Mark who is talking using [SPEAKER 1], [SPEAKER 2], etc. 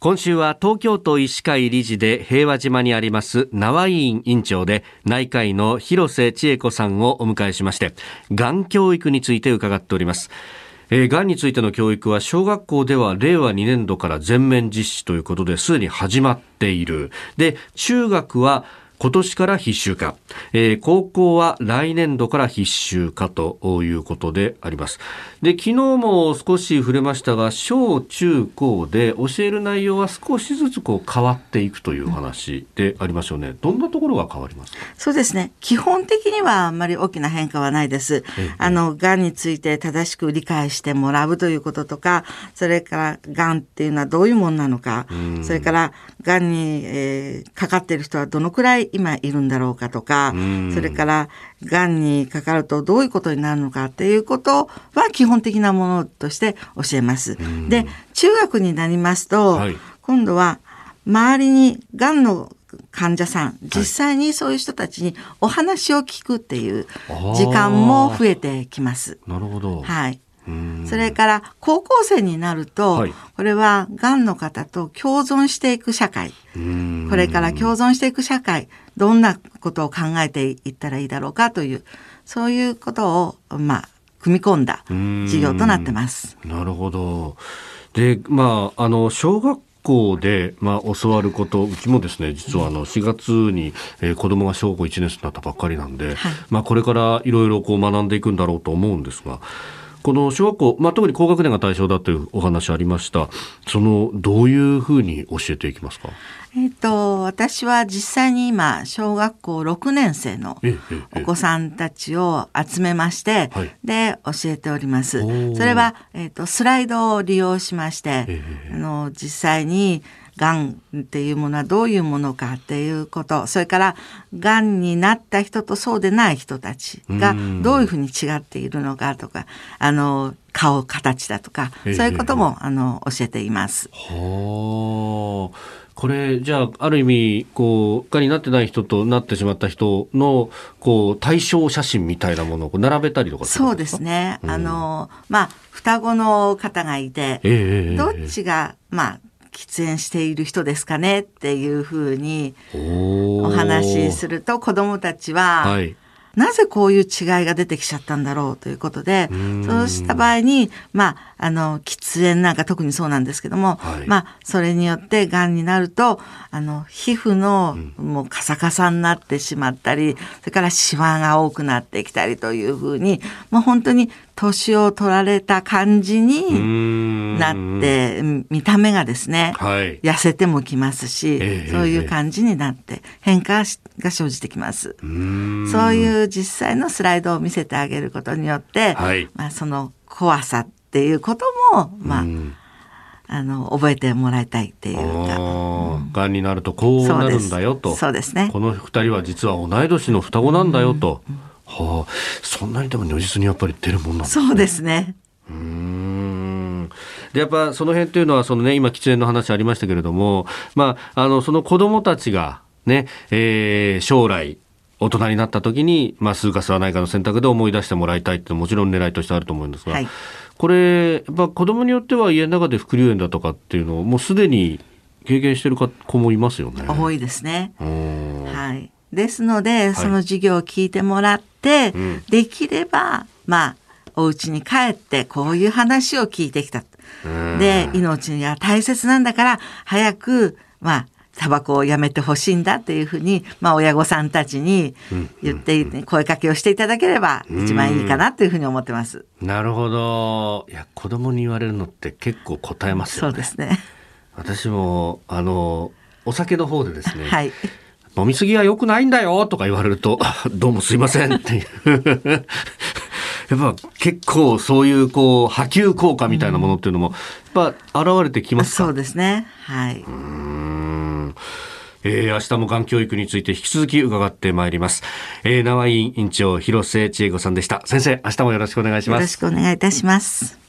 [SPEAKER 1] 今週は東京都医師会理事で平和島にあります縄委員委員長で内科医の広瀬千恵子さんをお迎えしましてがん教育について伺っておりますえー、がんについての教育は小学校では令和2年度から全面実施ということですでに始まっている。で、中学は今年から必修化、えー、高校は来年度から必修化ということであります。で、昨日も少し触れましたが、小中高で教える内容は少しずつこう変わっていくという話でありますよね。どんなところが変わりますか？
[SPEAKER 2] そうですね。基本的にはあんまり大きな変化はないです。あの、がんについて正しく理解してもらうということとか、それからがんっていうのはどういうものなのか、それからがんに、えー、かかっている人はどのくらい今いるんだろうかとか、それから、がんにかかるとどういうことになるのかっていうことは基本的なものとして教えます。で、中学になりますと、はい、今度は周りにがんの患者さん、実際にそういう人たちにお話を聞くっていう時間も増えてきます。
[SPEAKER 1] なるほど。
[SPEAKER 2] はい。それから高校生になると、はい、これはがんの方と共存していく社会。これから共存していく社会どんなことを考えていったらいいだろうかというそういうことをまあ組み込んだ授業となってます。
[SPEAKER 1] なるほど。でまああの小学校で、まあ、教わること、うちもですね、実はあの4月に、えー、子供が小学校1年生になったばっかりなんで、はい、まあ、これからいろいろこう学んでいくんだろうと思うんですが、この小学校、まあ、特に高学年が対象だというお話ありました。その、どういうふうに教えていきますか？
[SPEAKER 2] えっ、と、私は実際に今、小学校6年生のお子さんたちを集めまして、で、教えております。それは、えっ、と、スライドを利用しまして、あの、実際に、がんっていうものはどういうものかっていうこと。それからがんになった人とそうでない人たちがどういうふうに違っているのかとかあの顔形だとかそういうこともあの教えています。
[SPEAKER 1] はあ。これじゃあある意味こうがんになってない人となってしまった人のこう対象写真みたいなものを並べたりとか
[SPEAKER 2] そうですね、うん、あのまあ双子の方がいて、えー、どっちがまあ喫煙している人ですかねっていうふうにお話しすると子どもたちは、はい、なぜこういう違いが出てきちゃったんだろうということでそうした場合にまああの喫煙なんか特にそうなんですけども、はい、まあそれによってがんになるとあの皮膚のもうカサカサになってしまったりそれからシワが多くなってきたりというふうにもう本当に年を取られた感じになって見た目がですね、はい、痩せてもきますし、えー、そういう感じになって変化が生じてきます。そういう実際のスライドを見せてあげることによって、はい、まあ、その怖さっていうことも、まあ、あの覚えてもらいたいっていうか、
[SPEAKER 1] が、うん。になるとこうなるんだよと。
[SPEAKER 2] そうです。ね。
[SPEAKER 1] この二人は実は同い年の双子なんだよと、うんはあ、そんなにでも如実にやっぱり出るもんなんです
[SPEAKER 2] ね。そうですね。
[SPEAKER 1] うんでやっぱその辺というのはそのね今喫煙の話ありましたけれども、まああのその子どもたちがね、えー、将来大人になった時に、まあ、吸うか吸わないかの選択で思い出してもらいたいってもちろん狙いとしてあると思うんですが、はい、これやっぱ子供によっては家の中で副流煙だとかっていうのをもうすでに経験してる子もいますよね。
[SPEAKER 2] 多いですね。はい。ですので、その授業を聞いてもらって、うん、できれば、まあ、お家に帰ってこういう話を聞いてきた。で、命が大切なんだから、早く、まあ、タバコをやめてほしいんだっていうふうに、まあ、親御さんたちに言って、声かけをしていただければ一番いいかなというふうに思ってます。
[SPEAKER 1] なるほど。いや、子供に言われるのって結構答えますよね。
[SPEAKER 2] そうですね。
[SPEAKER 1] 私も、あの、お酒の方でですね。はい。飲みすぎは良くないんだよとか言われると、どうもすいませんっていう。やっぱ結構そういうこう波及効果みたいなものっていうのもやっぱ現れてきます
[SPEAKER 2] か、そうですね。はい。うん
[SPEAKER 1] えー、明日もがん教育について引き続き伺ってまいります。えー、縄委員長広瀬千恵子さんでした。先生、明日もよろしくお願いします。よろ
[SPEAKER 2] しくお願いいたします。